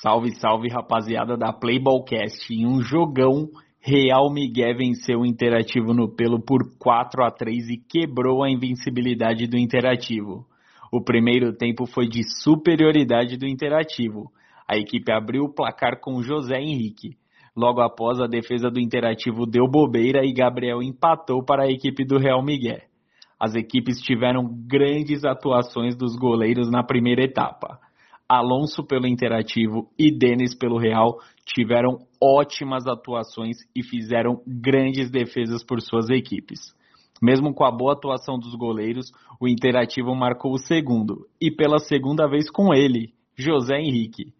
Salve, salve rapaziada da Playballcast. Em um jogão, Real Miguel venceu o Interativo no pelo por 4 a 3 e quebrou a invencibilidade do Interativo. O primeiro tempo foi de superioridade do Interativo. A equipe abriu o placar com José Henrique. Logo após, a defesa do Interativo deu bobeira e Gabriel empatou para a equipe do Real Miguel. As equipes tiveram grandes atuações dos goleiros na primeira etapa. Alonso pelo Interativo e Denis pelo Real tiveram ótimas atuações e fizeram grandes defesas por suas equipes. Mesmo com a boa atuação dos goleiros, o Interativo marcou o segundo, e pela segunda vez com ele, José Henrique.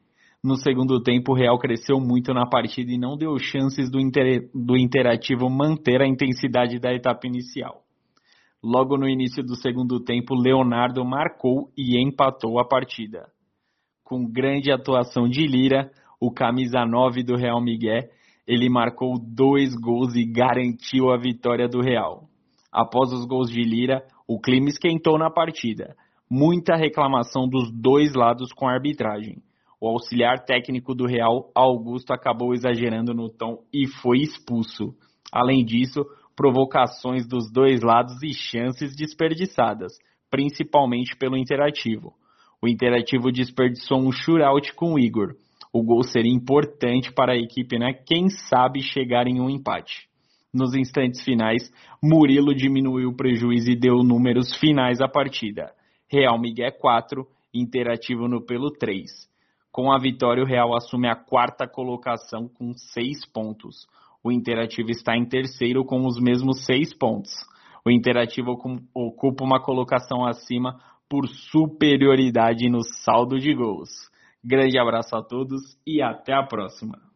No segundo tempo, o Real cresceu muito na partida e não deu chances do, inter... do Interativo manter a intensidade da etapa inicial. Logo no início do segundo tempo, Leonardo marcou e empatou a partida com grande atuação de Lira, o camisa 9 do Real Miguel, ele marcou dois gols e garantiu a vitória do Real. Após os gols de Lira, o clima esquentou na partida. Muita reclamação dos dois lados com a arbitragem. O auxiliar técnico do Real, Augusto, acabou exagerando no tom e foi expulso. Além disso, provocações dos dois lados e chances desperdiçadas, principalmente pelo interativo. O Interativo desperdiçou um shootout com o Igor. O gol seria importante para a equipe, né? Quem sabe chegar em um empate. Nos instantes finais, Murilo diminuiu o prejuízo e deu números finais à partida. Real Miguel 4, Interativo no pelo 3. Com a vitória, o Real assume a quarta colocação com 6 pontos. O Interativo está em terceiro com os mesmos 6 pontos. O Interativo ocupa uma colocação acima por superioridade no saldo de gols. Grande abraço a todos e até a próxima.